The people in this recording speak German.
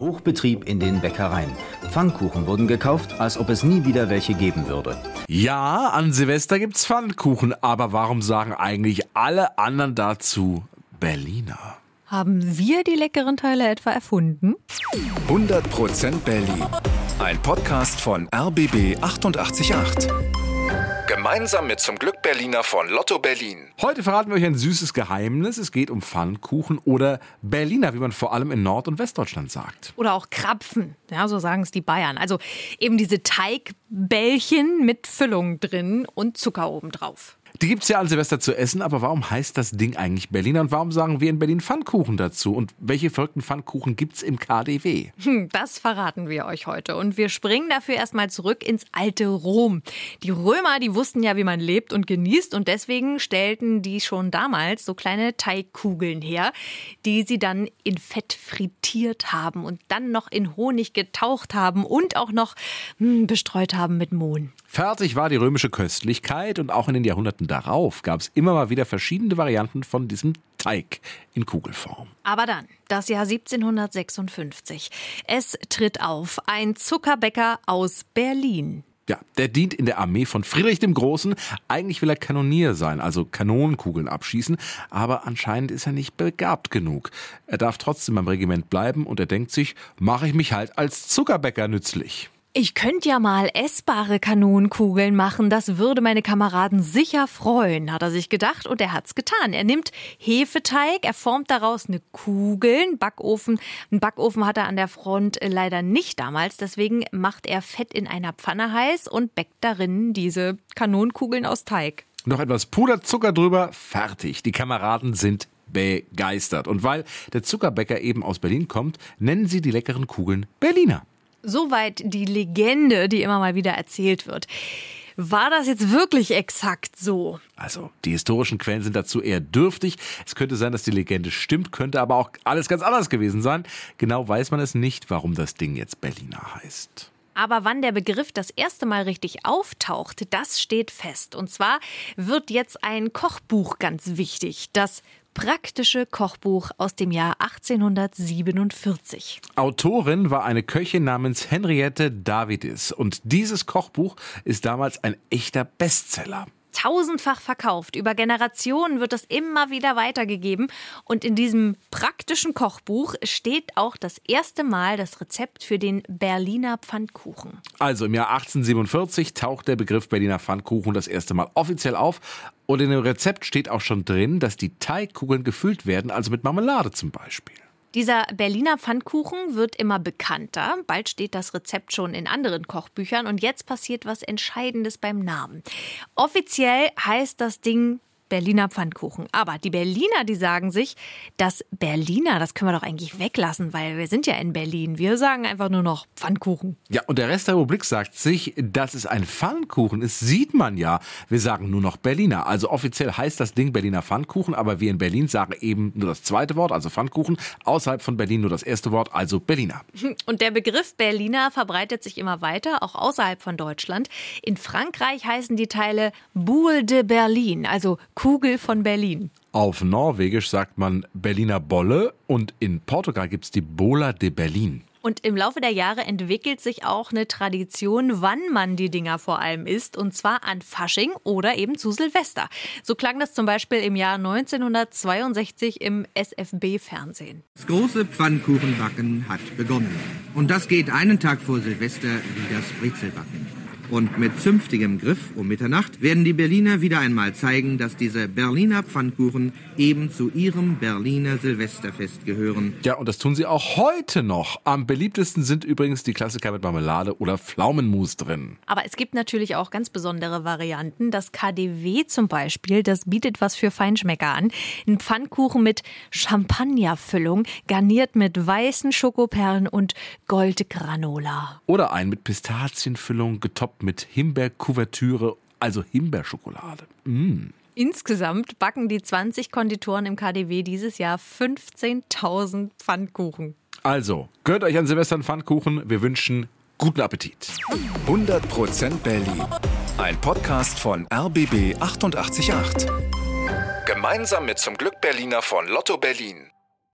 Hochbetrieb in den Bäckereien. Pfannkuchen wurden gekauft, als ob es nie wieder welche geben würde. Ja, an Silvester gibt's Pfannkuchen, aber warum sagen eigentlich alle anderen dazu Berliner? Haben wir die leckeren Teile etwa erfunden? 100% Berlin. Ein Podcast von RBB 888. Gemeinsam mit zum Glück Berliner von Lotto Berlin. Heute verraten wir euch ein süßes Geheimnis. Es geht um Pfannkuchen oder Berliner, wie man vor allem in Nord- und Westdeutschland sagt. Oder auch Krapfen, ja, so sagen es die Bayern. Also eben diese Teigbällchen mit Füllung drin und Zucker obendrauf. Die gibt's ja an Silvester zu essen, aber warum heißt das Ding eigentlich Berliner und warum sagen wir in Berlin Pfannkuchen dazu? Und welche verrückten Pfannkuchen gibt's im KDW? Hm, das verraten wir euch heute. Und wir springen dafür erstmal zurück ins alte Rom. Die Römer, die wussten ja, wie man lebt und genießt und deswegen stellten die schon damals so kleine Teigkugeln her, die sie dann in Fett frittiert haben und dann noch in Honig getaucht haben und auch noch hm, bestreut haben mit Mohn. Fertig war die römische Köstlichkeit und auch in den Jahrhunderten darauf gab es immer mal wieder verschiedene Varianten von diesem Teig in Kugelform. Aber dann, das Jahr 1756. Es tritt auf ein Zuckerbäcker aus Berlin. Ja, der dient in der Armee von Friedrich dem Großen. Eigentlich will er Kanonier sein, also Kanonenkugeln abschießen, aber anscheinend ist er nicht begabt genug. Er darf trotzdem beim Regiment bleiben und er denkt sich, mache ich mich halt als Zuckerbäcker nützlich. Ich könnte ja mal essbare Kanonenkugeln machen, das würde meine Kameraden sicher freuen, hat er sich gedacht und er hat's getan. Er nimmt Hefeteig, er formt daraus eine Kugel, einen Backofen. Einen Backofen hat er an der Front leider nicht damals, deswegen macht er Fett in einer Pfanne heiß und bäckt darin diese Kanonenkugeln aus Teig. Noch etwas Puderzucker drüber, fertig. Die Kameraden sind begeistert. Und weil der Zuckerbäcker eben aus Berlin kommt, nennen sie die leckeren Kugeln Berliner. Soweit die Legende, die immer mal wieder erzählt wird. War das jetzt wirklich exakt so? Also, die historischen Quellen sind dazu eher dürftig. Es könnte sein, dass die Legende stimmt, könnte aber auch alles ganz anders gewesen sein. Genau weiß man es nicht, warum das Ding jetzt Berliner heißt. Aber wann der Begriff das erste Mal richtig auftaucht, das steht fest. Und zwar wird jetzt ein Kochbuch ganz wichtig. Das praktische Kochbuch aus dem Jahr 1847. Autorin war eine Köchin namens Henriette Davidis und dieses Kochbuch ist damals ein echter Bestseller tausendfach verkauft. Über Generationen wird es immer wieder weitergegeben. Und in diesem praktischen Kochbuch steht auch das erste Mal das Rezept für den Berliner Pfannkuchen. Also im Jahr 1847 taucht der Begriff Berliner Pfannkuchen das erste Mal offiziell auf. Und in dem Rezept steht auch schon drin, dass die Teigkugeln gefüllt werden, also mit Marmelade zum Beispiel. Dieser Berliner Pfannkuchen wird immer bekannter. Bald steht das Rezept schon in anderen Kochbüchern und jetzt passiert was Entscheidendes beim Namen. Offiziell heißt das Ding Berliner Pfannkuchen. Aber die Berliner, die sagen sich, das Berliner, das können wir doch eigentlich weglassen, weil wir sind ja in Berlin. Wir sagen einfach nur noch Pfannkuchen. Ja, und der Rest der Republik sagt sich, dass es ein Pfannkuchen ist, sieht man ja. Wir sagen nur noch Berliner. Also offiziell heißt das Ding Berliner Pfannkuchen, aber wir in Berlin sagen eben nur das zweite Wort, also Pfannkuchen. Außerhalb von Berlin nur das erste Wort, also Berliner. Und der Begriff Berliner verbreitet sich immer weiter, auch außerhalb von Deutschland. In Frankreich heißen die Teile Boule de Berlin, also Kugel von Berlin. Auf Norwegisch sagt man Berliner Bolle und in Portugal gibt es die Bola de Berlin. Und im Laufe der Jahre entwickelt sich auch eine Tradition, wann man die Dinger vor allem isst. Und zwar an Fasching oder eben zu Silvester. So klang das zum Beispiel im Jahr 1962 im SFB-Fernsehen. Das große Pfannkuchenbacken hat begonnen. Und das geht einen Tag vor Silvester wie das Brezelbacken. Und mit zünftigem Griff um Mitternacht werden die Berliner wieder einmal zeigen, dass diese Berliner Pfannkuchen eben zu ihrem Berliner Silvesterfest gehören. Ja, und das tun sie auch heute noch. Am beliebtesten sind übrigens die Klassiker mit Marmelade oder Pflaumenmus drin. Aber es gibt natürlich auch ganz besondere Varianten. Das KDW zum Beispiel, das bietet was für Feinschmecker an. Ein Pfannkuchen mit Champagnerfüllung, garniert mit weißen Schokoperlen und Goldgranola. Oder ein mit Pistazienfüllung, getoppt mit Himbeerkuvertüre, also Himbeerschokolade. Mm. Insgesamt backen die 20 Konditoren im KDW dieses Jahr 15.000 Pfannkuchen. Also, gönnt euch an Silvester einen Pfannkuchen. Wir wünschen guten Appetit. 100% Berlin. Ein Podcast von RBB 888. Gemeinsam mit zum Glück Berliner von Lotto Berlin.